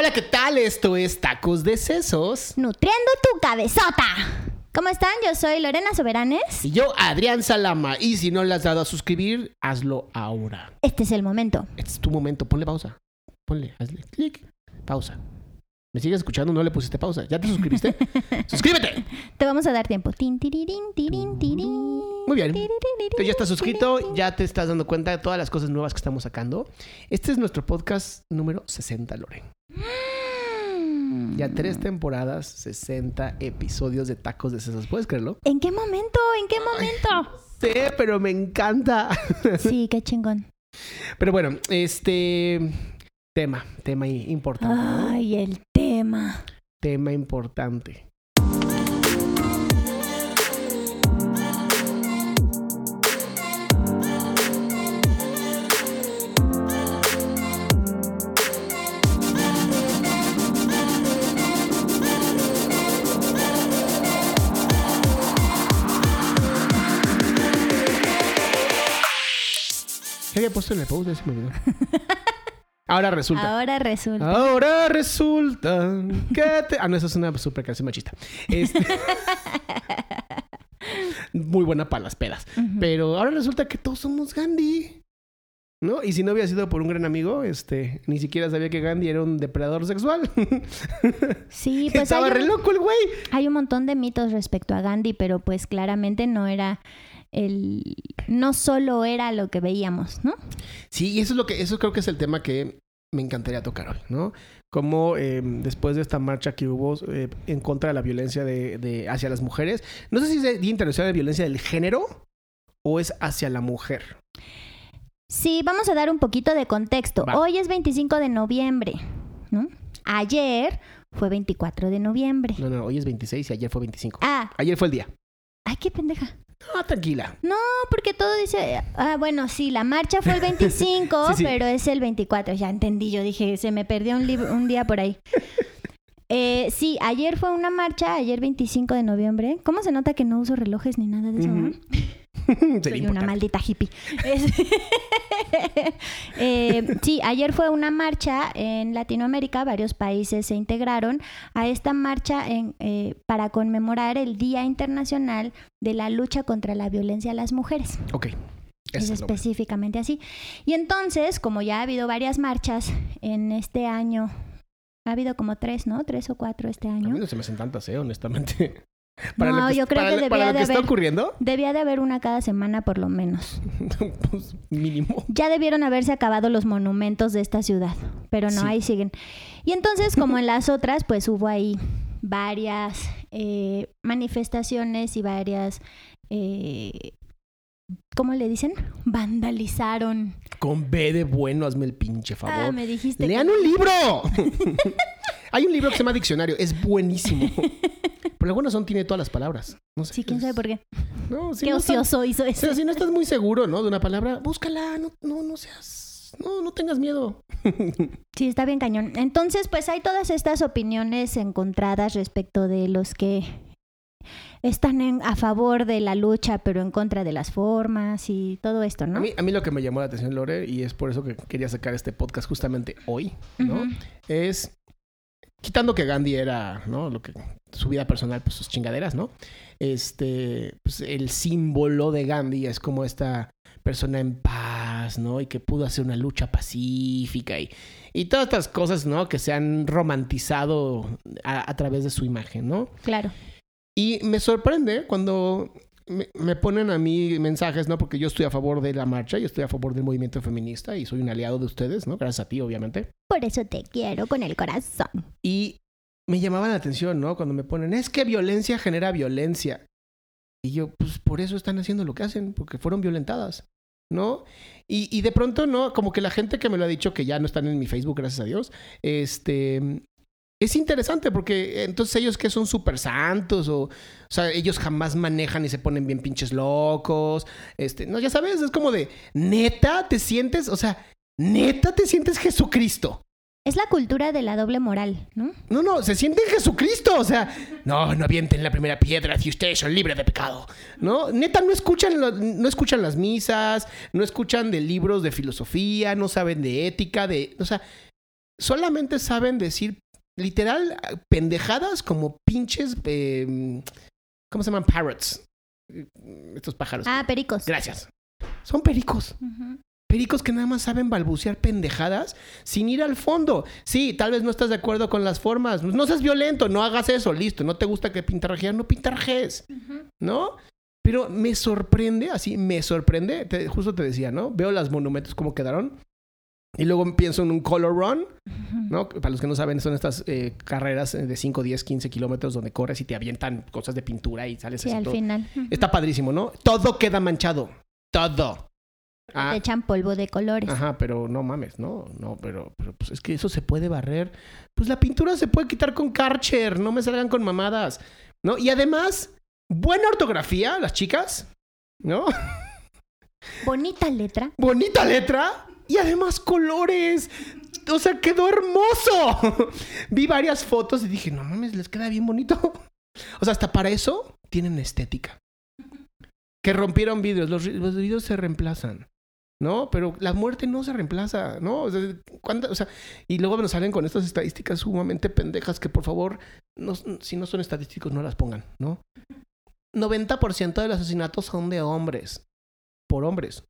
Hola, ¿qué tal? Esto es Tacos de Sesos. Nutriendo tu cabezota. ¿Cómo están? Yo soy Lorena Soberanes. Y yo, Adrián Salama. Y si no le has dado a suscribir, hazlo ahora. Este es el momento. Este es tu momento. Ponle pausa. Ponle, hazle clic. Pausa. ¿Me sigues escuchando? No le pusiste pausa. ¿Ya te suscribiste? ¡Suscríbete! Te vamos a dar tiempo. Tin, tirirín, tirín, tirín. Muy bien. Entonces ya estás suscrito, ya te estás dando cuenta de todas las cosas nuevas que estamos sacando. Este es nuestro podcast número 60, Loren. Mm. Ya tres temporadas, 60 episodios de Tacos de Sesos. ¿Puedes creerlo? ¿En qué momento? ¿En qué momento? Sí, pero me encanta. Sí, qué chingón. Pero bueno, este tema, tema importante. Ay, el tema. Tema importante. Había puesto en el post? Ya se me olvidó. Ahora resulta. Ahora resulta. Ahora resulta que te... Ah, no, esa es una super canción machista. Este- Muy buena para las pedas. Pero ahora resulta que todos somos Gandhi. ¿No? Y si no hubiera sido por un gran amigo, este, ni siquiera sabía que Gandhi era un depredador sexual. Sí, pues Estaba hay re un, loco el güey. hay un montón de mitos respecto a Gandhi, pero pues claramente no era el... No solo era lo que veíamos, ¿no? Sí, y eso es lo que, eso creo que es el tema que me encantaría tocar hoy, ¿no? Como eh, después de esta marcha que hubo eh, en contra de la violencia de, de- hacia las mujeres, no sé si es el Día Internacional de Violencia del Género o es hacia la mujer. Sí, vamos a dar un poquito de contexto. Va. Hoy es 25 de noviembre, ¿no? Ayer fue 24 de noviembre. No, no, hoy es 26 y ayer fue 25. Ah, Ayer fue el día. ay, qué pendeja. Ah, tranquila. No, porque todo dice, ah, bueno, sí, la marcha fue el 25, Sí, sí. pero es el 24. Ya entendí, yo dije, se me perdió un, libro, un día por ahí. Eh, sí, ayer fue una marcha, ayer 25 de noviembre. ¿Cómo se nota que no uso relojes ni nada de eso? No? Soy una maldita hippie. Eh, sí, ayer fue una marcha en Latinoamérica, varios países se integraron a esta marcha en, eh, para conmemorar el Día Internacional de la Lucha contra la Violencia a las Mujeres. Ok. Es específicamente así. Y entonces, como ya ha habido varias marchas en este año, ha habido como tres, ¿no? Tres o cuatro este A mí año. no se me hacen tantas, ¿eh? Honestamente. No, yo creo para que debía para lo de que está haber- ocurriendo, Debía de haber una cada semana por lo menos. pues mínimo. Ya debieron haberse acabado los monumentos de esta ciudad, pero no, Sí. ahí siguen. Y entonces, como en las otras, pues hubo ahí varias eh, manifestaciones y varias, eh, ¿cómo le dicen? Vandalizaron. Con B de bueno, hazme el pinche favor. Ah, me dijiste. que- ¡Lean un libro! Hay un libro que se llama Diccionario. Es buenísimo. Por alguna razón tiene todas las palabras. No sé. Sí, quién sabe por qué. No, si qué no estás- ocioso hizo o eso. sea, si no estás muy seguro, ¿no? De una palabra, búscala. No, no, no seas... No, no tengas miedo. Sí, está bien cañón. Entonces, pues hay todas estas opiniones encontradas respecto de los que están en- a favor de la lucha, pero en contra de las formas y todo esto, ¿no? A, mí, a mí lo que me llamó la atención, Lore, y es por eso que quería sacar este podcast justamente hoy, ¿no? Es quitando que Gandhi era, ¿no? Lo que su vida personal, pues sus chingaderas, ¿no? Este, pues el símbolo de Gandhi es como esta persona en paz, ¿no? Y que pudo hacer una lucha pacífica y, y todas estas cosas, ¿no? Que se han romantizado a, a través de su imagen, ¿no? Claro. Y me sorprende cuando me, me ponen a mí mensajes, ¿no? Porque yo estoy a favor de la marcha, yo estoy a favor del movimiento feminista y soy un aliado de ustedes, ¿no? Gracias a ti, obviamente. Por eso te quiero con el corazón. Y me llamaba la atención, ¿no? Cuando me ponen, es que violencia genera violencia. Y yo, pues por eso están haciendo lo que hacen, porque fueron violentadas, ¿no? Y, y de pronto, ¿no? Como que la gente que me lo ha dicho, que ya no están en mi Facebook, gracias a Dios, este... Es interesante porque entonces ellos que son súper santos o, o sea, ellos jamás manejan y se ponen bien pinches locos. Este, no, ya sabes, es como de, neta, te sientes, o sea, neta, te sientes Jesucristo. Es la cultura de la doble moral, ¿no? No, no, se siente en Jesucristo. O sea, no, no avienten la primera piedra si ustedes son libres de pecado. No, neta, no escuchan, lo- no escuchan las misas, no escuchan de libros de filosofía, no saben de ética, de. O sea, solamente saben decir literal pendejadas como pinches, eh, ¿cómo se llaman? Parrots. Estos pájaros. Ah, pericos. Gracias. Son pericos. Pericos que nada más saben balbucear pendejadas sin ir al fondo. Sí, tal vez no estás de acuerdo con las formas. No seas violento, no hagas eso, listo. No te gusta que pintarrajear, no pintarrajees, ¿no? Pero me sorprende, así, me sorprende. Te- justo te decía, ¿no? Veo los monumentos como quedaron. Y luego pienso en un color run, ¿no? Para los que no saben, son estas eh, carreras de 5, 10, 15 kilómetros donde corres y te avientan cosas de pintura y sales Sí, así al todo. final. Está padrísimo, ¿no? Todo queda manchado. Todo. Ah, Te echan polvo de colores. Ajá, pero no mames, no, no, pero, pero pues es que eso se puede barrer. Pues la pintura se puede quitar con Karcher, no me salgan con mamadas, ¿no? Y además, buena ortografía, las chicas, ¿no? Bonita letra. Bonita letra y además colores. O sea, quedó hermoso. Vi varias fotos y dije, no mames, les queda bien bonito. O sea, hasta para eso tienen estética. Que rompieron vidrios, los, los vidrios se reemplazan. ¿No? Pero la muerte no se reemplaza, ¿no? O sea, ¿cuánta- o sea, y luego nos salen con estas estadísticas sumamente pendejas que por favor, no- si no son estadísticos, no las pongan, ¿no? 90% de los asesinatos son de hombres. Por hombres.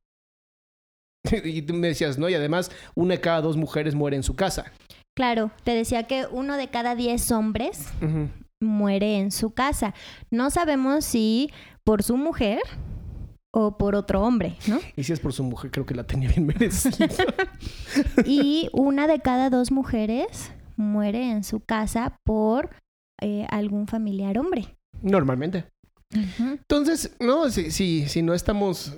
Y tú me decías, ¿no? Y además, una de cada dos mujeres muere en su casa. Claro, te decía que uno de cada diez hombres muere en su casa. No sabemos si por su mujer o por otro hombre, ¿no? Y si es por su mujer, creo que la tenía bien merecida. Y una de cada dos mujeres muere en su casa por eh, algún familiar hombre. Normalmente. Entonces, no, si, si, si no estamos.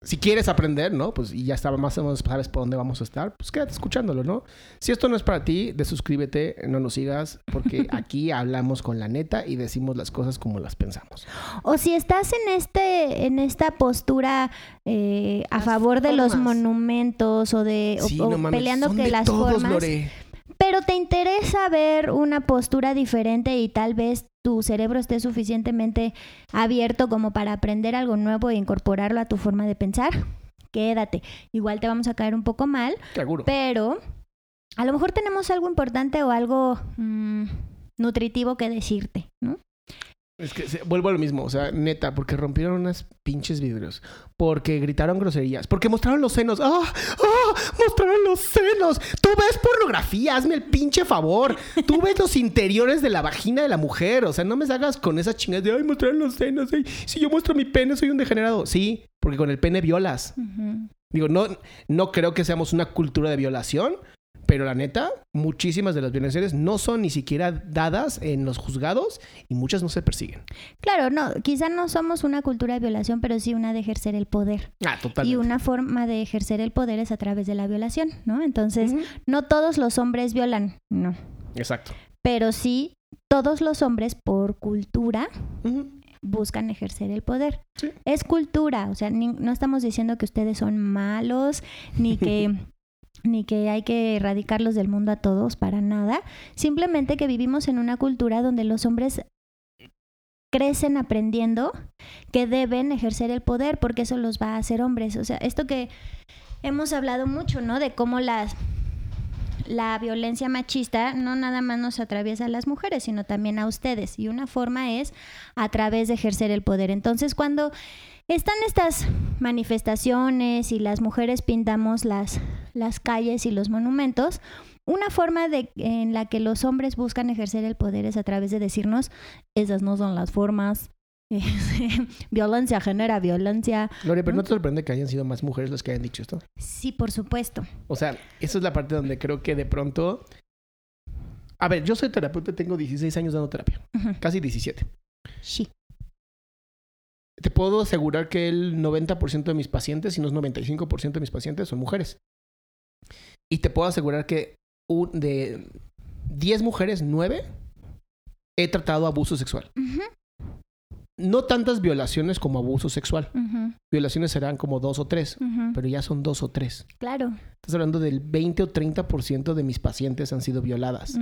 Si quieres aprender, ¿no? Pues y ya estaba más o menos sabes por dónde vamos a estar, pues quédate escuchándolo, ¿no? Si esto no es para ti, desuscríbete, no nos sigas, porque aquí hablamos con la neta y decimos las cosas como las pensamos. O si estás en este, en esta postura eh, a Las favor de los monumentos o de o- Sí, o no mames, peleando son que de las todos, formas, Lore. Pero te interesa ver una postura diferente y tal vez tu cerebro esté suficientemente abierto como para aprender algo nuevo e incorporarlo a tu forma de pensar, quédate. Igual te vamos a caer un poco mal, Seguro. pero a lo mejor tenemos algo importante o algo mm, nutritivo que decirte, ¿no? Es que se- vuelvo a lo mismo, o sea, neta, porque rompieron unas pinches vidrios, porque gritaron groserías, porque mostraron los senos. ¡Ah! ¡Ah! ¡Mostraron los senos! Tú ves pornografía, hazme el pinche favor. Tú ves los interiores de la vagina de la mujer, o sea, no me salgas con esas chingas de, ay, mostraron los senos, ay, si yo muestro mi pene soy un degenerado. Sí, porque con el pene violas. Digo, no, no creo que seamos una cultura de violación, pero la neta, muchísimas de las violaciones no son ni siquiera dadas en los juzgados y muchas no se persiguen. Claro, no, quizá no somos una cultura de violación, pero sí una de ejercer el poder. Ah, Y totalmente. una forma de ejercer el poder es a través de la violación, ¿no? Entonces, no todos los hombres violan, no. Exacto. Pero sí, todos los hombres por cultura buscan ejercer el poder. Sí. Es cultura, o sea, ni- no estamos diciendo que ustedes son malos, ni que, ni que hay que erradicarlos del mundo a todos, para nada. Simplemente que vivimos en una cultura donde los hombres crecen aprendiendo que deben ejercer el poder porque eso los va a hacer hombres. O sea, esto que hemos hablado mucho, ¿no? De cómo las la violencia machista no nada más nos atraviesa a las mujeres, sino también a ustedes. Y una forma es a través de ejercer el poder. Entonces, cuando están estas manifestaciones y las mujeres pintamos las, las calles y los monumentos, una forma de, en la que los hombres buscan ejercer el poder es a través de decirnos, esas no son las formas, violencia genera violencia. Gloria, pero ¿no? ¿no te sorprende que hayan sido más mujeres las que hayan dicho esto? Sí, por supuesto. O sea, esa es la parte donde creo que de pronto... A ver, yo soy terapeuta, tengo 16 años dando terapia, casi 17. Sí. Te puedo asegurar que el 90% de mis pacientes, si no es 95% de mis pacientes, son mujeres. Y te puedo asegurar que un- de 10 mujeres, 9 he tratado abuso sexual. No tantas violaciones como abuso sexual. Violaciones serán como dos o tres, pero ya son dos o tres. Claro. Estás hablando del 20 o 30% de mis pacientes han sido violadas.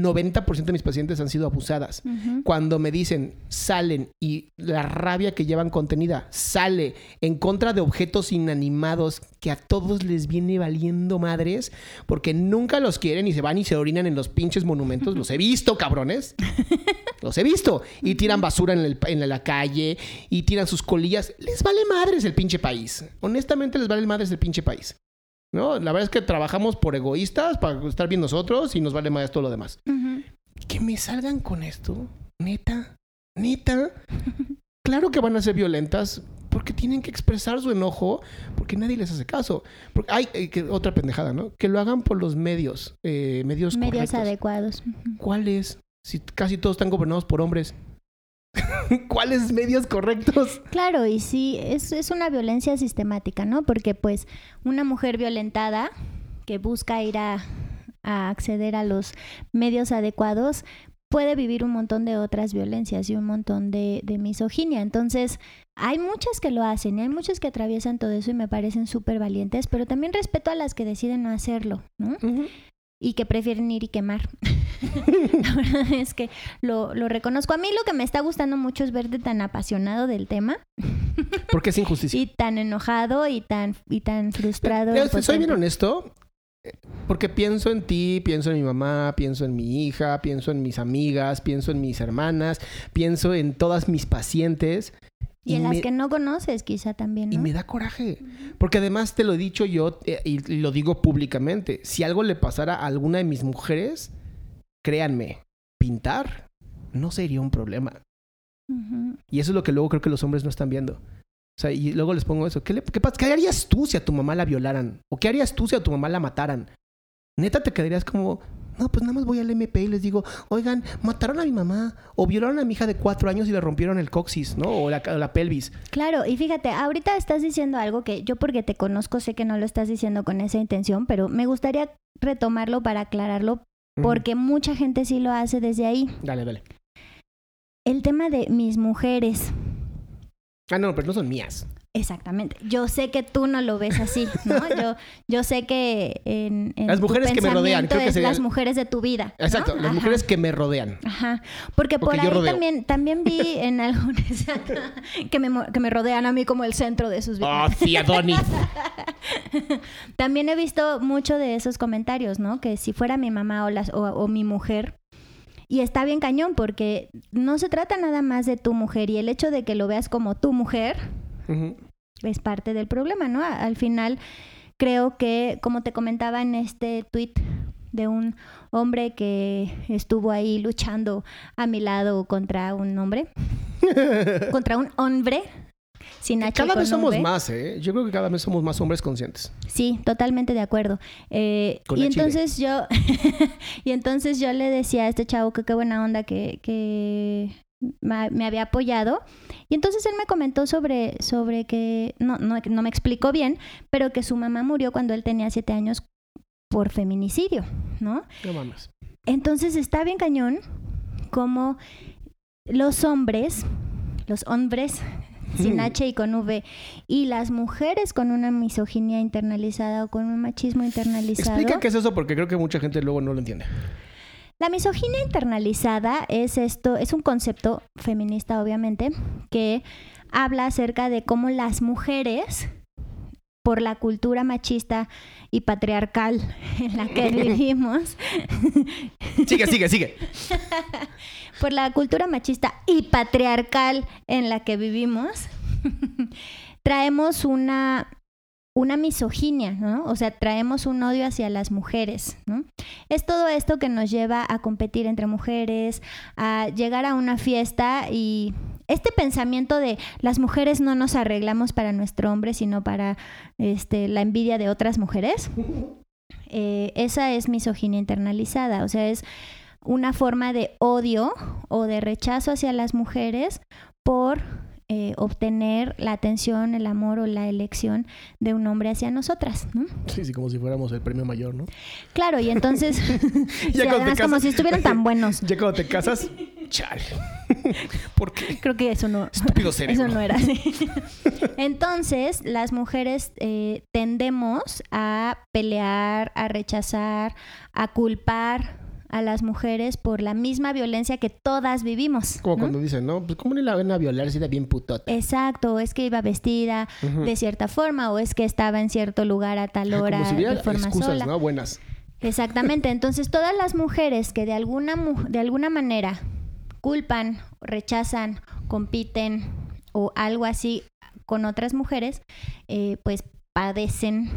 90% de mis pacientes han sido abusadas. Cuando me dicen salen y la rabia que llevan contenida sale en contra de objetos inanimados que a todos les viene valiendo madres porque nunca los quieren y se van y se orinan en los pinches monumentos. Los he visto, cabrones. Los he visto. Y tiran basura en, el- en la calle y tiran sus colillas. Les vale madres el pinche país. Honestamente les vale madres el pinche país. ¿No? La verdad es que trabajamos por egoístas para estar bien nosotros y nos vale madres todo lo demás que me salgan con esto, neta, neta. Claro que van a ser violentas porque tienen que expresar su enojo porque nadie les hace caso. Porque hay eh, que, otra pendejada, ¿no? Que lo hagan por los medios, eh, medios, Medios correctos. adecuados. ¿Cuáles? Si casi todos están gobernados por hombres. ¿Cuáles medios correctos? Claro, y sí, es, es una violencia sistemática, ¿no? Porque pues una mujer violentada que busca ir a, a acceder a los medios adecuados puede vivir un montón de otras violencias y un montón de, de misoginia. Entonces, hay muchas que lo hacen y hay muchas que atraviesan todo eso y me parecen súper valientes, pero también respeto a las que deciden no hacerlo, ¿no? Y que prefieren ir y quemar. la verdad es que lo, lo reconozco. A mí lo que me está gustando mucho es verte tan apasionado del tema Porque es injusticia. y tan enojado y tan, y tan frustrado. Pero, soy bien honesto, eh, porque pienso en ti, pienso en mi mamá, pienso en mi hija, pienso en mis amigas, pienso en mis hermanas, pienso en todas mis pacientes. Y en me, las que no conoces quizá también, y me da coraje. Porque además te lo he dicho yo eh, y lo digo públicamente. Si algo le pasara a alguna de mis mujeres, créanme, pintar no sería un problema. Y eso es lo que luego creo que los hombres no están viendo. O sea, y luego les pongo eso. ¿Qué, le- qué, qué harías tú si a tu mamá la violaran? ¿O qué harías tú si a tu mamá la mataran? Neta te quedarías como, no, pues nada más voy al MP y les digo, oigan, mataron a mi mamá o violaron a mi hija de cuatro años y le rompieron el coxis, ¿no? O la, pelvis. Claro, y fíjate, ahorita estás diciendo algo que yo porque te conozco sé que no lo estás diciendo con esa intención, pero me gustaría retomarlo para aclararlo porque mucha gente sí lo hace desde ahí. Dale, dale. El tema de mis mujeres. Ah, no, pero no son mías. Exactamente. Yo sé que tú no lo ves así, ¿no? Yo, yo sé que en, en Las tu mujeres que me rodean, creo que sería las mujeres de tu vida. ¿no? Exacto, las Ajá. mujeres que me rodean. Ajá. Porque, Porque por ahí también, también vi en algunas que me, que me rodean a mí como el centro de sus Oh, vidas. sí, Adonis. También he visto mucho de esos comentarios, ¿no? Que si fuera mi mamá o, las, o, o mi mujer. Y está bien cañón porque no se trata nada más de tu mujer y el hecho de que lo veas como tu mujer Es parte del problema, ¿no? Al final creo que, como te comentaba en este tweet de un hombre que estuvo ahí luchando a mi lado contra un hombre, contra un hombre, sin H Cada vez somos V. más, ¿eh? Yo creo que cada vez somos más hombres conscientes. Sí, totalmente de acuerdo. Eh, y entonces yo, y entonces yo le decía a este chavo que qué buena onda que, me había apoyado. Y entonces él me comentó sobre, sobre que, no, no, no me explicó bien, pero que su mamá murió cuando él tenía siete años por feminicidio, ¿no? No mames. Entonces está bien cañón como los hombres, los hombres sin H y con V, y las mujeres con una misoginia internalizada o con un machismo internalizado. Explica qué es eso porque creo que mucha gente luego no lo entiende. La misoginia internalizada es esto, es un concepto feminista obviamente, que habla acerca de cómo las mujeres por la cultura machista y patriarcal en la que vivimos, Sigue, sigue, sigue. por la cultura machista y patriarcal en la que vivimos, traemos una, una misoginia, ¿no? O sea, traemos un odio hacia las mujeres, ¿no? Es todo esto que nos lleva a competir entre mujeres, a llegar a una fiesta y este pensamiento de las mujeres no nos arreglamos para nuestro hombre, sino para este, la envidia de otras mujeres. Eh, esa es misoginia internalizada, o sea, es una forma de odio o de rechazo hacia las mujeres por eh, obtener la atención, el amor o la elección de un hombre hacia nosotras, ¿no? Sí, sí, como si fuéramos el premio mayor, ¿no? Claro, y entonces, sí, Ya cuando te además como casas- si estuvieran tan buenos. Ya cuando te casas, chale. ¿Por qué? Creo que eso no, Estúpido cerebro. eso no era así. Entonces, las mujeres eh, tendemos a pelear, a rechazar, a culpar a las mujeres por la misma violencia que todas vivimos. Como ¿no? cuando dicen, ¿no? Pues cómo ni la ven a violar si era bien putota. Exacto, o es que iba vestida de cierta forma o es que estaba en cierto lugar a tal hora Como si de forma excusas, sola. ¿no? Buenas. Exactamente. Entonces, todas las mujeres que de alguna, mu- de alguna manera culpan, rechazan, compiten o algo así con otras mujeres, eh, pues padecen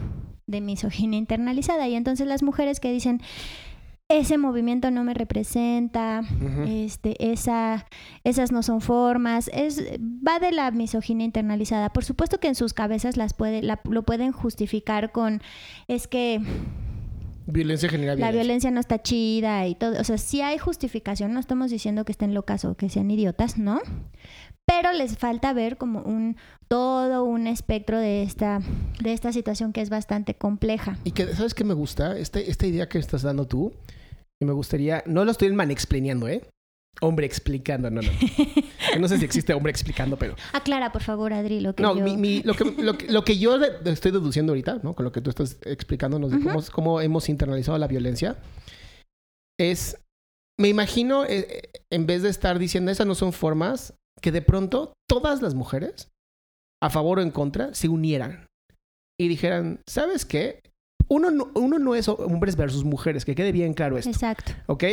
de misoginia internalizada. Y entonces las mujeres que dicen, ese movimiento no me representa, este, esa, esas no son formas, es, va de la misoginia internalizada. Por supuesto que en sus cabezas las puede, la- lo pueden justificar con, es que Violencia genera la violencia. violencia no está chida y todo. O sea, sí hay justificación, no estamos diciendo que estén locas o que sean idiotas, ¿no? Pero les falta ver como un todo un espectro de esta, de esta situación que es bastante compleja. Y que, ¿sabes qué me gusta? Este, esta idea que estás dando tú, y me gustaría, no lo estoy manexplaneando, ¿eh? Hombre explicando, no, no. No sé si existe hombre explicando, pero... Aclara, por favor, Adri, lo que No, yo... mi, mi- lo, que, lo, que, lo que yo estoy deduciendo ahorita, ¿no? Con lo que tú estás explicándonos de Ujú. cómo, cómo hemos internalizado la violencia, es, me imagino, eh, eh, en vez de estar diciendo esas no son formas, que de pronto todas las mujeres, a favor o en contra, se unieran y dijeran, ¿sabes qué? Uno no, uno no es hombres versus mujeres, que quede bien claro esto. Exacto. ¿Ok?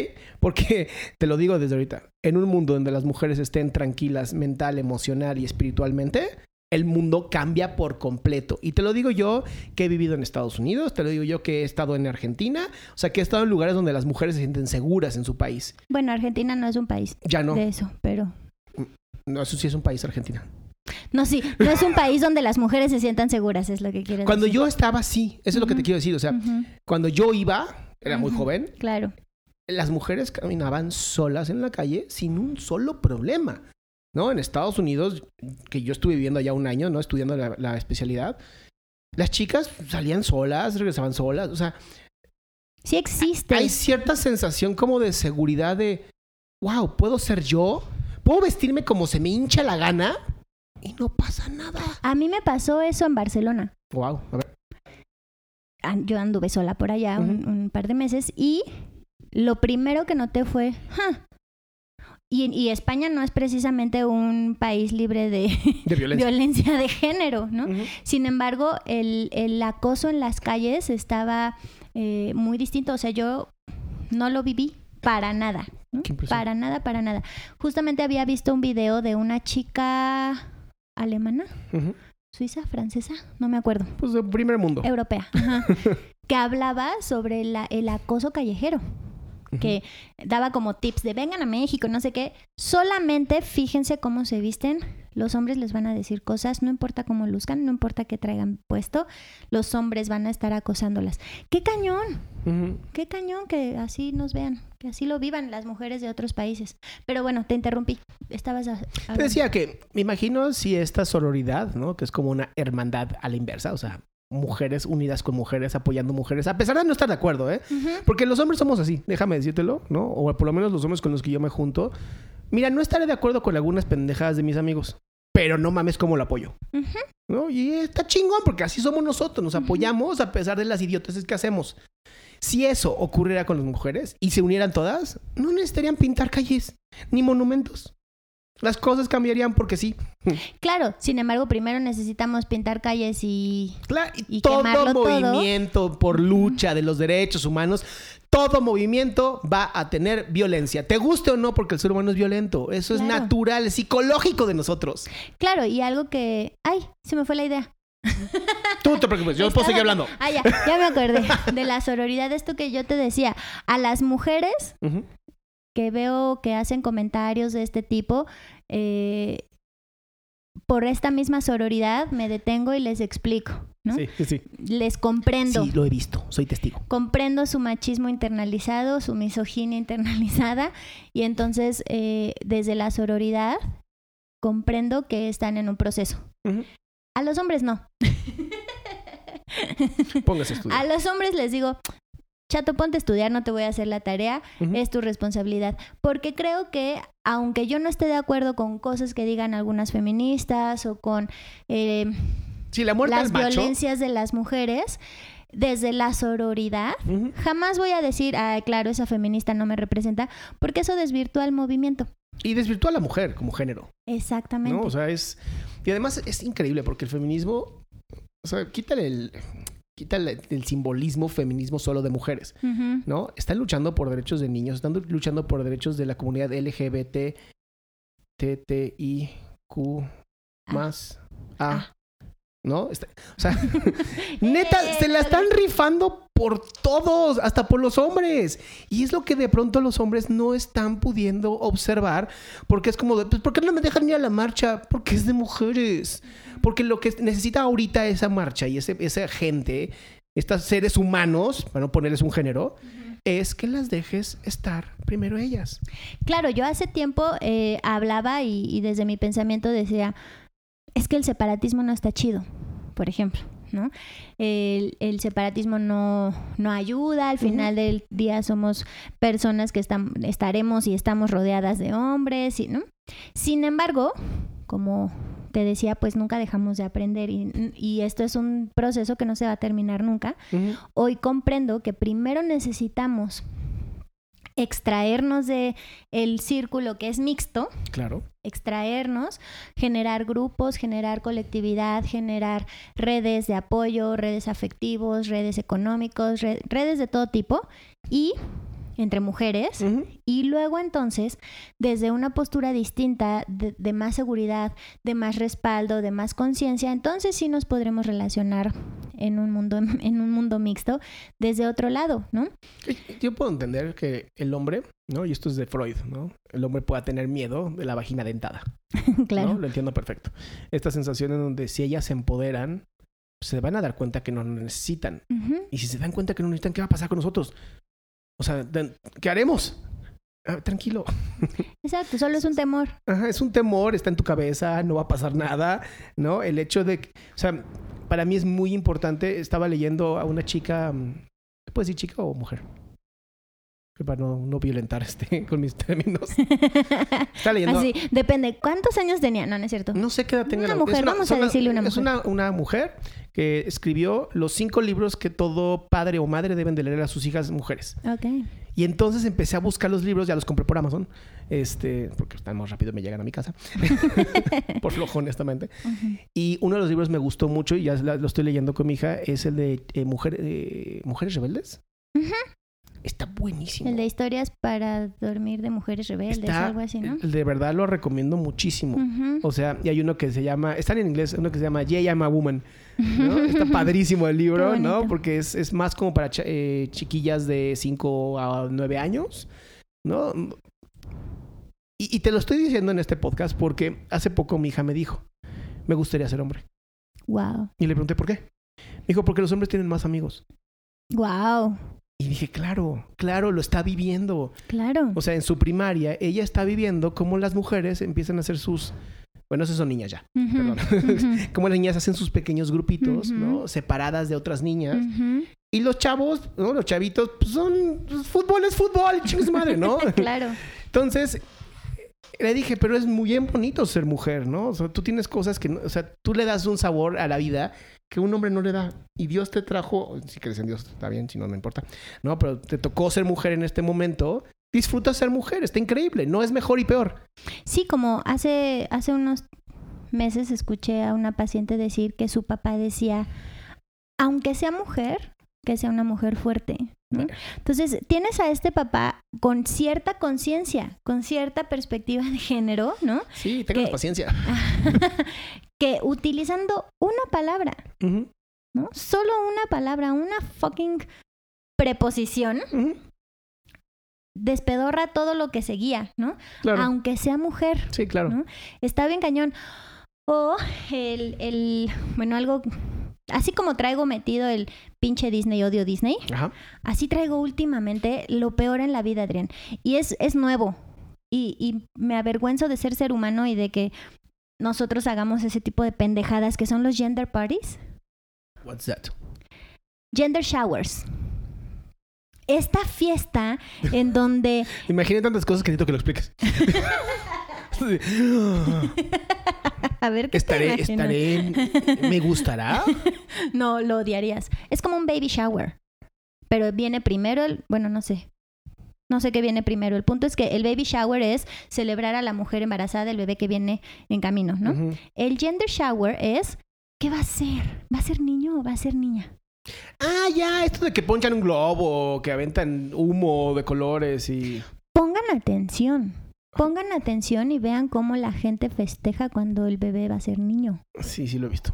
Porque te lo digo desde ahorita, en un mundo donde las mujeres estén tranquilas mental, emocional y espiritualmente, el mundo cambia por completo. Y te lo digo yo que he vivido en Estados Unidos, te lo digo yo que he estado en Argentina, o sea, que he estado en lugares donde las mujeres se sienten seguras en su país. Bueno, Argentina no es un país Ya no, de eso, pero... no, eso sí es un país Argentina. No, sí, no es un país donde las mujeres se sientan seguras, es lo que quiero Cuando decir. yo estaba así, eso es lo que te quiero decir, o sea, cuando yo iba, era muy joven, Claro. las mujeres caminaban solas en la calle sin un solo problema. ¿No? En Estados Unidos, que yo estuve viviendo allá un año, ¿no? Estudiando la, la especialidad, las chicas salían solas, regresaban solas. O sea, Sí existe. hay cierta sensación como de seguridad de, wow, puedo ser yo, puedo vestirme como se me hincha la gana y no pasa nada. A mí me pasó eso en Barcelona. Wow, a ver. Yo anduve sola por allá un, par de meses y lo primero que noté fue, "Ja". y, y España no es precisamente un país libre de de violencia. violencia de género, ¿no? Sin embargo, el, el acoso en las calles estaba eh, muy distinto. O sea, yo no lo viví para nada. ¿no? Para nada, para nada. Justamente había visto un video de una chica alemana, suiza, francesa, no me acuerdo, Pues de primer mundo. europea, ajá, que hablaba sobre la- el acoso callejero que daba como tips de vengan a México, no sé qué. Solamente fíjense cómo se visten. Los hombres les van a decir cosas, no importa cómo luzcan, no importa qué traigan puesto, los hombres van a estar acosándolas. ¡Qué cañón! ¡Qué cañón que así nos vean! Que así lo vivan las mujeres de otros países. Pero bueno, te interrumpí. Estabas a- Te decía que me imagino si esta sororidad, ¿no? Que es como una hermandad a la inversa, o sea, mujeres unidas con mujeres, apoyando mujeres, a pesar de no estar de acuerdo, ¿eh? Porque los hombres somos así, déjame decírtelo, ¿no? O por lo menos los hombres con los que yo me junto. Mira, no estaré de acuerdo con algunas pendejadas de mis amigos, pero no mames cómo lo apoyo. ¿no? Y está chingón porque así somos nosotros, nos apoyamos a pesar de las idioteces que hacemos. Si eso ocurriera con las mujeres y se unieran todas, no necesitarían pintar calles ni monumentos. Las cosas cambiarían porque sí. Claro, sin embargo, primero necesitamos pintar calles y... Claro, y, Y todo movimiento por lucha de los derechos humanos, todo movimiento va a tener violencia. Te guste o no, porque el ser humano es violento. Eso es natural, es psicológico de nosotros. Claro, y algo que... ¡Ay! Se me fue la idea. Tú no te preocupes, yo puedo Estaba- seguir hablando. Ah, ya, ya me acordé de la sororidad, esto que yo te decía. A las mujeres. Que veo que hacen comentarios de este tipo, eh, por esta misma sororidad me detengo y les explico, ¿no? Sí, sí, sí. Les comprendo. Sí, lo he visto, soy testigo. Comprendo su machismo internalizado, su misoginia internalizada, y entonces eh, desde la sororidad comprendo que están en un proceso. A los hombres no. Póngase a estudiar. A los hombres les digo, chato, ponte a estudiar, no te voy a hacer la tarea, es tu responsabilidad. Porque creo que aunque yo no esté de acuerdo con cosas que digan algunas feministas o con eh, Sí, la muerte las macho. violencias de las mujeres, desde la sororidad, jamás voy a decir, ay, claro, esa feminista no me representa, porque eso desvirtúa el movimiento. Y desvirtúa a la mujer como género. Exactamente. ¿no? O sea, es... Y además es increíble porque el feminismo... O sea, quítale el... Quítale el simbolismo feminismo solo de mujeres. ¿no? Están luchando por derechos de niños, están luchando por derechos de la comunidad LGBT, TTIQ, Ah. más A, Ah. ¿No? Está- o sea, neta, se la están rifando por todos, hasta por los hombres. Y es lo que de pronto los hombres no están pudiendo observar, porque es como, de, pues, ¿por qué no me dejan ir a la marcha? Porque es de mujeres. Porque lo que necesita ahorita esa marcha y ese, esa gente, estos seres humanos, para no ponerles un género, es que las dejes estar primero ellas. Claro, yo hace tiempo eh, hablaba y, y desde mi pensamiento decía, es que el separatismo no está chido, por ejemplo, ¿no? El, el separatismo no, no ayuda, al final del día somos personas que están, estaremos y estamos rodeadas de hombres, y, ¿no? Sin embargo, como te decía, pues nunca dejamos de aprender y, y esto es un proceso que no se va a terminar nunca. Hoy comprendo que primero necesitamos extraernos de el círculo que es mixto, Claro. extraernos, generar grupos, generar colectividad, generar redes de apoyo, redes afectivos, redes económicos, re- redes de todo tipo y entre mujeres y luego entonces, desde una postura distinta, de, de más seguridad, de más respaldo, de más conciencia, entonces sí nos podremos relacionar en un mundo, en un mundo mixto desde otro lado, ¿no? Yo puedo entender que el hombre, ¿no? Y esto es de Freud, ¿no? El hombre pueda tener miedo de la vagina dentada. claro. ¿no? Lo entiendo perfecto. Esta sensación en donde si ellas se empoderan, se van a dar cuenta que no necesitan. Y si se dan cuenta que no necesitan, ¿qué va a pasar con nosotros? O sea, ¿qué haremos? Ah, tranquilo. Exacto, solo es un temor. Ajá, es un temor, está en tu cabeza, no va a pasar nada, ¿no? El hecho de... que- O sea, para mí es muy importante. Estaba leyendo a una chica... mm, ¿Se puede decir chica o mujer? Para no, no violentar este, con mis términos. Está leyendo... Así, depende. ¿Cuántos años tenía? No, no es cierto. No sé qué edad tenga Una mujer, es vamos a decirle una Es mujer. una, una mujer que escribió los cinco libros que todo padre o madre deben de leer a sus hijas mujeres. Ok. Y entonces empecé a buscar los libros, ya los compré por Amazon, este, porque están más rápido, me llegan a mi casa. por flojo, honestamente. Y uno de los libros me gustó mucho y ya lo estoy leyendo con mi hija, es el de eh, mujer, eh, Mujeres Rebeldes. Está buenísimo. El de historias para dormir de mujeres rebeldes, Está, algo así, ¿no? De verdad lo recomiendo muchísimo. O sea, y hay uno que se llama, están en inglés, uno que se llama Yeah, I'm a Woman. ¿No? Está padrísimo el libro, ¿no? Porque es, es más como para eh, chiquillas de 5 a 9 años, ¿no? Y, y te lo estoy diciendo en este podcast porque hace poco mi hija me dijo, me gustaría ser hombre. Wow. Y le pregunté por qué. Me dijo, porque los hombres tienen más amigos. Wow. Y dije, claro, claro, lo está viviendo. Claro. O sea, en su primaria, ella está viviendo cómo las mujeres empiezan a hacer sus... Bueno, esas son niñas ya. Perdón. Cómo las niñas hacen sus pequeños grupitos. ¿no? Separadas de otras niñas. Y los chavos, ¿no? Los chavitos, pues son... pues, fútbol es fútbol, chingue su madre, ¿no? claro. Entonces, le dije, pero es muy bien bonito ser mujer, ¿no? O sea, tú tienes cosas que... no- o sea, tú le das un sabor a la vida que un hombre no le da. Y Dios te trajo... Si crees en Dios, está bien, si no, no importa. No, pero te tocó ser mujer en este momento. Disfruta ser mujer, está increíble. No es mejor y peor. Sí, como hace, hace unos meses escuché a una paciente decir que su papá decía, aunque sea mujer, que sea una mujer fuerte. ¿no? Entonces, tienes a este papá con cierta conciencia, con cierta perspectiva de género, ¿no? Sí, tengan paciencia. que utilizando una palabra, ¿no? Solo una palabra, una fucking preposición, despedorra todo lo que seguía, ¿no? Claro. Aunque sea mujer. Sí, claro. ¿no? Está bien cañón. O el, el, bueno, algo, así como traigo metido el pinche Disney, odio Disney, Ajá. así traigo últimamente lo peor en la vida, Adrián. Y es, es nuevo. Y, y me avergüenzo de ser ser humano y de que nosotros hagamos ese tipo de pendejadas que son los gender parties. What's that? Gender showers. Esta fiesta en donde Imaginé tantas cosas que necesito que lo expliques. a ver qué te estaré, imaginas? estaré, ¿me gustará? No, lo odiarías. Es como un baby shower. Pero viene primero el, bueno, no sé. No sé qué viene primero. El punto es que el baby shower es celebrar a la mujer embarazada del bebé que viene en camino, ¿no? El gender shower es ¿qué va a ser? ¿Va a ser niño o va a ser niña? Ah, ya, esto de que ponchan un globo, que aventan humo de colores y... Pongan atención. Pongan atención y vean cómo la gente festeja cuando el bebé va a ser niño. Sí, sí lo he visto.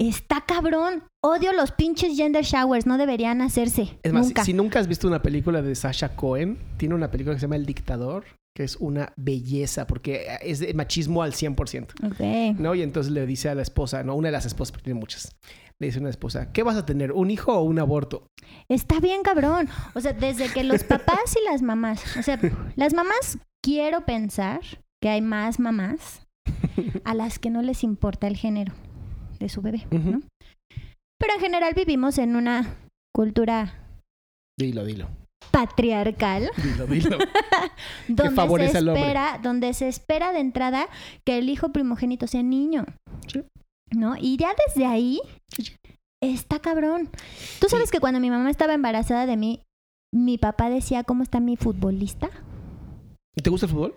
Está cabrón. Odio los pinches gender showers. No deberían hacerse. Es más, Nunca. si nunca has visto una película de Sasha Cohen, tiene una película que se llama El Dictador, que es una belleza, porque es de machismo al 100%, Ok. ¿no? Y entonces le dice a la esposa, no, una de las esposas, porque tiene muchas, le dice una esposa, ¿qué vas a tener, un hijo o un aborto? Está bien cabrón. O sea, desde que los papás y las mamás, o sea, las mamás quiero pensar que hay más mamás a las que no les importa el género de su bebé. ¿no? Pero en general vivimos en una cultura Dilo, dilo, patriarcal dilo, dilo. donde favorece se al hombre. espera, donde se espera de entrada que el hijo primogénito sea niño. Sí. ¿No? Y ya desde ahí está cabrón. Tú sabes que cuando mi mamá estaba embarazada de mí, mi papá decía, ¿cómo está mi futbolista? ¿Y te gusta el fútbol?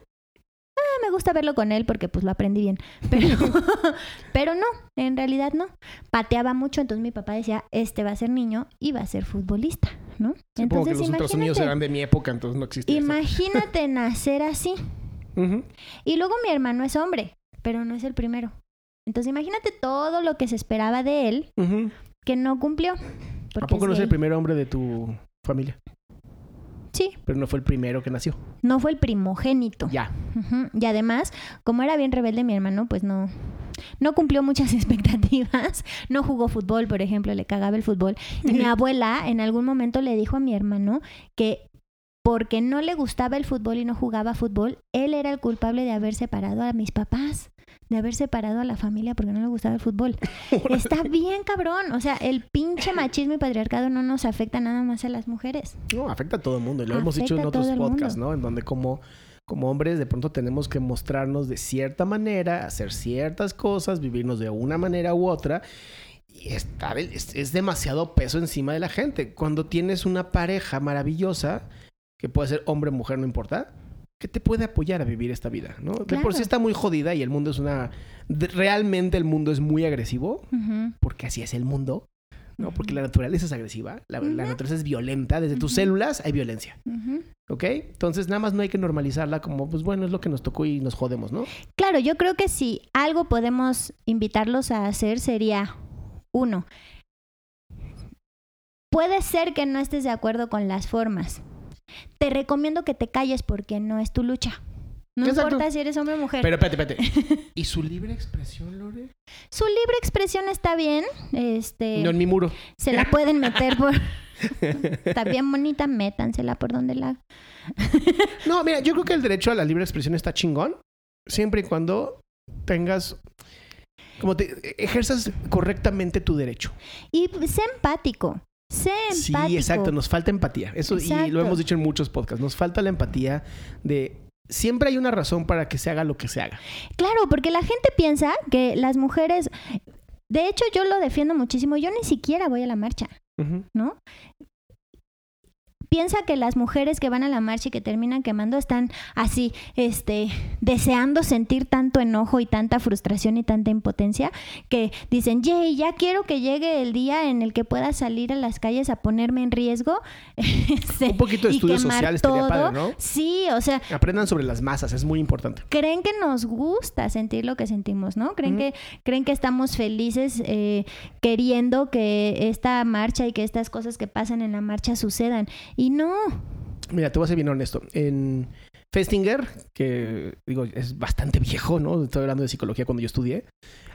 Ah, me gusta verlo con él porque pues lo aprendí bien. Pero, pero no, en realidad no. Pateaba mucho, entonces mi papá decía, este va a ser niño y va a ser futbolista, ¿no? Supongo que entonces los ultrasonidos eran de mi época, entonces no existe eso. imagínate nacer así. Y luego mi hermano es hombre, pero no es el primero. Entonces imagínate todo lo que se esperaba de él que no cumplió. ¿A poco no es el primer hombre de tu familia? Sí, Pero no fue el primero que nació. no fue el primogénito. Ya. Y además, como era bien rebelde mi hermano, pues no, no cumplió muchas expectativas. No jugó fútbol, por ejemplo, le cagaba el fútbol. Y mi abuela en algún momento le dijo a mi hermano que porque no le gustaba el fútbol y no jugaba fútbol, él era el culpable de haber separado a mis papás, de haber separado a la familia porque no le gustaba el fútbol. Está bien cabrón. O sea, el pinche machismo y patriarcado no nos afecta nada más a las mujeres. No, afecta a todo el mundo. Y lo hemos dicho en otros podcasts. ¿no? En donde como, como hombres de pronto tenemos que mostrarnos de cierta manera, hacer ciertas cosas, vivirnos de una manera u otra. Y está, es, es demasiado peso encima de la gente. Cuando tienes una pareja maravillosa, que puede ser hombre o mujer, no importa, que te puede apoyar a vivir esta vida, ¿no? De por Claro. sí está muy jodida y el mundo es una... realmente el mundo es muy agresivo, porque así es el mundo, ¿no? Porque la naturaleza es agresiva, la, la naturaleza es violenta, desde tus células hay violencia. ¿ok? Entonces nada más no hay que normalizarla como, pues bueno, es lo que nos tocó y nos jodemos, ¿no? Claro, yo creo que si algo podemos invitarlos a hacer sería, uno, puede ser que no estés de acuerdo con las formas. Te recomiendo que te calles porque no es tu lucha. No Exacto. importa si eres hombre o mujer. Pero espérate, espérate. ¿Y su libre expresión, Lore? Su libre expresión está bien. Este, No en mi muro. se la pueden meter por... está bien bonita, métansela por donde la... No, mira, yo creo que el derecho a la libre expresión está chingón, siempre y cuando tengas, como te ejerzas correctamente tu derecho. Y sé empático. Sé empático. Sí, exacto, nos falta empatía. Eso y Exacto. lo hemos dicho en muchos podcasts, nos falta la empatía de siempre hay una razón para que se haga lo que se haga. Claro, porque la gente piensa que las mujeres, de hecho yo lo defiendo muchísimo, yo ni siquiera voy a la marcha. ¿no? Piensa que las mujeres que van a la marcha y que terminan quemando están así, este, deseando sentir tanto enojo y tanta frustración y tanta impotencia que dicen, yay, ya quiero que llegue el día en el que pueda salir a las calles a ponerme en riesgo. este, Un poquito de y estudio quemar social estaría todo". padre, ¿no? Sí, o sea, Aprendan sobre las masas, es muy importante. creen que nos gusta sentir lo que sentimos, ¿no? Creen que creen que estamos felices eh, queriendo que esta marcha y que estas cosas que pasan en la marcha sucedan y no. Mira, te voy a ser bien honesto. En Festinger, que digo, es bastante viejo, ¿no? Estoy hablando de psicología cuando yo estudié,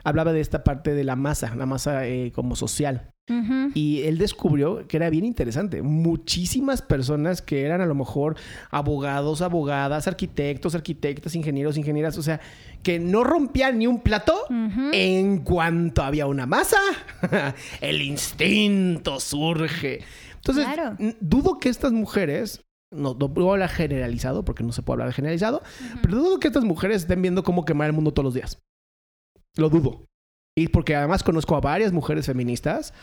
hablaba de esta parte de la masa, la masa eh, como social. Y él descubrió que era bien interesante. Muchísimas personas que eran a lo mejor abogados, abogadas, arquitectos, arquitectas, ingenieros, ingenieras, o sea, que no rompían ni un plato en cuanto había una masa. el instinto surge Entonces, Claro. dudo que estas mujeres, no, no puedo hablar generalizado, porque no se puede hablar generalizado, pero dudo que estas mujeres estén viendo cómo quemar el mundo todos los días. Lo dudo. Y porque además conozco a varias mujeres feministas.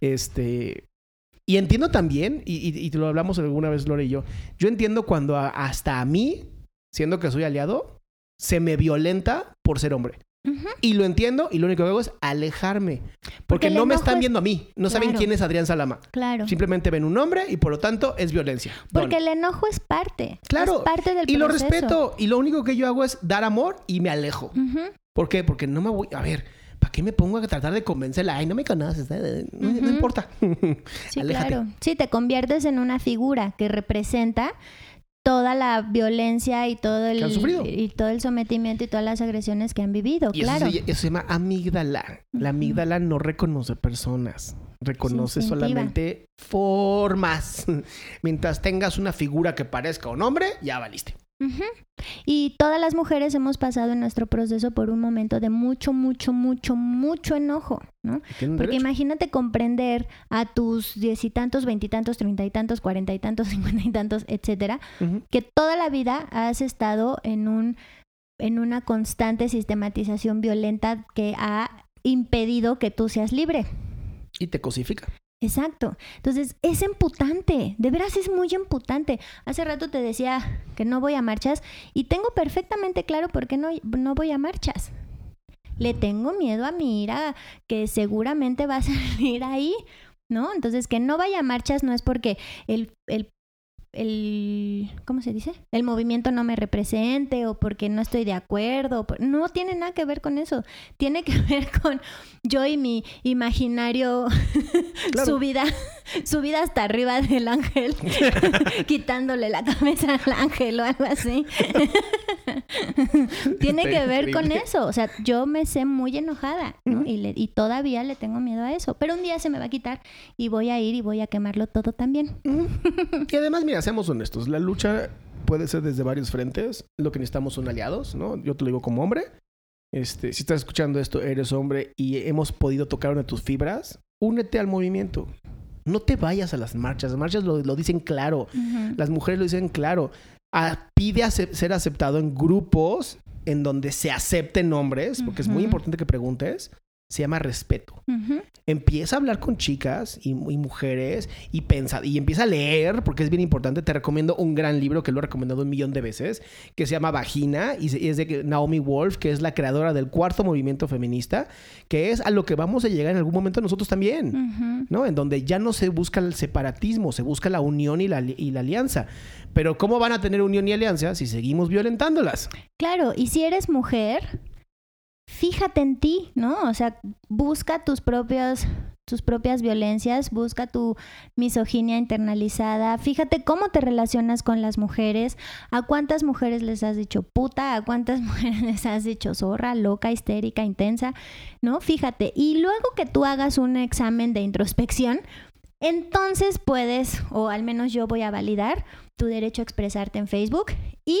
Este. Y entiendo también, y, y- lo hablamos alguna vez Lore y yo, yo entiendo cuando a- hasta a mí, siendo que soy aliado, se me violenta por ser hombre. Y lo entiendo y lo único que hago es alejarme. Porque, no me están es- viendo a mí. No saben quién es Adrián Salama. Claro. Simplemente ven un hombre y por lo tanto es violencia. Porque el enojo es parte. Claro. Es parte del Y lo respeto. Y lo único que yo hago es dar amor y me alejo. Ujú. ¿Por qué? Porque no me voy... A ver, ¿para qué me pongo a tratar de convencerla? Ay, no me conoces. eh, No, no Ujú. importa. Sí, claro. Sí, te conviertes en una figura que representa toda la violencia y todo el y todo el sometimiento y todas las agresiones que han vivido, Y eso, claro. se, eso se llama amígdala. La amígdala no reconoce personas. Reconoce solamente formas. Mientras tengas una figura que parezca un hombre, ya valiste. Ujú. Y todas las mujeres hemos pasado en nuestro proceso por un momento de mucho, mucho, mucho, mucho enojo, ¿no? Porque derecho. imagínate comprender a tus diez y tantos, veintitantos, treinta y tantos, cuarenta y tantos, cincuenta y tantos, etcétera, que toda la vida has estado en un en una constante sistematización violenta que ha impedido que tú seas libre. Y te cosifica. Exacto. Entonces, es emputante, de veras es muy emputante. Hace rato te decía que no voy a marchas y tengo perfectamente claro por qué no, no voy a marchas. Le tengo miedo a mi ira que seguramente va a salir ahí, ¿no? Entonces, que no vaya a marchas no es porque el, el, el ¿cómo se dice? El movimiento no me represente o porque no estoy de acuerdo. por- No tiene nada que ver con eso. Tiene que ver con yo y mi imaginario Claro. subida, subida hasta arriba del ángel, quitándole la cabeza al ángel o algo así. Tiene Está que ver con eso. O sea, yo me sé muy enojada ¿no? Y, le- y todavía le tengo miedo a eso. Pero un día se me va a quitar y voy a ir y voy a quemarlo todo también. Y además, mira, seamos honestos. La lucha puede ser desde varios frentes. Lo que necesitamos son aliados, ¿no? Yo te lo digo como hombre. Este, si estás escuchando esto, eres hombre y hemos podido tocar una de tus fibras, únete al movimiento. No te vayas a las marchas. Las marchas lo, lo dicen claro. Las mujeres lo dicen claro. Ah, pide ace- ser aceptado en grupos en donde se acepten hombres, porque es muy importante que preguntes. Se llama respeto. Empieza a hablar con chicas y, y mujeres y pensa, y empieza a leer, porque es bien importante. Te recomiendo un gran libro que lo he recomendado un millón de veces, que se llama Vagina, y, es de Naomi Wolf, que es la creadora del cuarto movimiento feminista, que es a lo que vamos a llegar en algún momento nosotros también. ¿no? En donde ya no se busca el separatismo, se busca la unión y la, y la alianza. Pero ¿cómo van a tener unión y alianza si seguimos violentándolas? Claro, y si eres mujer, fíjate en ti, ¿no? O sea, busca tus propios tus propias violencias, busca tu misoginia internalizada, fíjate cómo te relacionas con las mujeres, a cuántas mujeres les has dicho puta, a cuántas mujeres les has dicho zorra, loca, histérica, intensa, ¿no? Fíjate, y luego que tú hagas un examen de introspección, entonces puedes, o al menos yo voy a validar tu derecho a expresarte en Facebook y,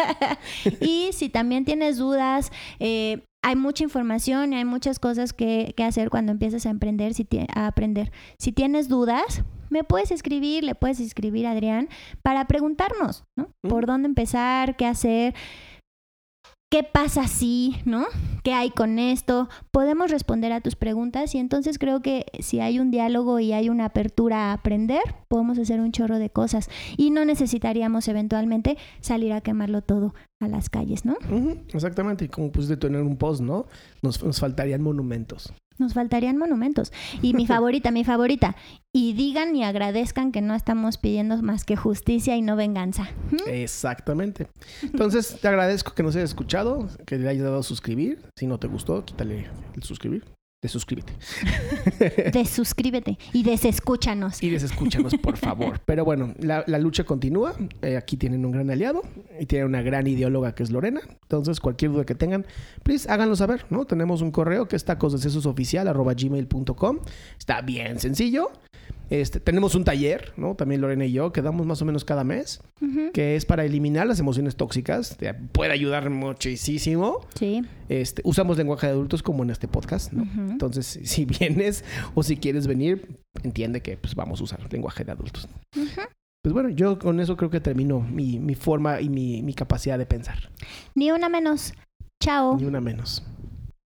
y si también tienes dudas, eh, hay mucha información y hay muchas cosas que, que hacer cuando empiezas a emprender, si a aprender. Si tienes dudas, me puedes escribir, le puedes escribir a Adrián para preguntarnos, ¿no? Por dónde empezar, qué hacer, qué pasa si, ¿no? ¿Qué hay con esto? Podemos responder a tus preguntas y entonces creo que si hay un diálogo y hay una apertura a aprender, podemos hacer un chorro de cosas y no necesitaríamos eventualmente salir a quemarlo todo a las calles, ¿no? Exactamente, y como pusiste tú en un post, ¿no? Nos, nos faltarían monumentos. Nos faltarían monumentos. Y mi favorita, mi favorita. Y digan y agradezcan que no estamos pidiendo más que justicia y no venganza. ¿Mm? Exactamente. Entonces, te agradezco que nos hayas escuchado, que le hayas dado a suscribir. Si no te gustó, quítale el suscribir. Desuscríbete. Desuscríbete y desescúchanos. Y desescúchanos, por favor. Pero bueno, la, la lucha continúa. Eh, aquí tienen un gran aliado y tienen una gran ideóloga que es Lorena. Entonces, cualquier duda que tengan, please háganlo saber, ¿no? Tenemos un correo que es tacosdecesosoficial.gmail.com. Está bien sencillo. Este, tenemos un taller, ¿no? También Lorena y yo, que damos más o menos cada mes, que es para eliminar las emociones tóxicas. Te puede ayudar muchísimo. Sí. Este, usamos lenguaje de adultos como en este podcast, ¿no? Entonces, si vienes o si quieres venir, entiende que pues, vamos a usar lenguaje de adultos. Pues bueno, yo con eso creo que termino mi, mi forma y mi, mi capacidad de pensar. Ni una menos. Chao. Ni una menos.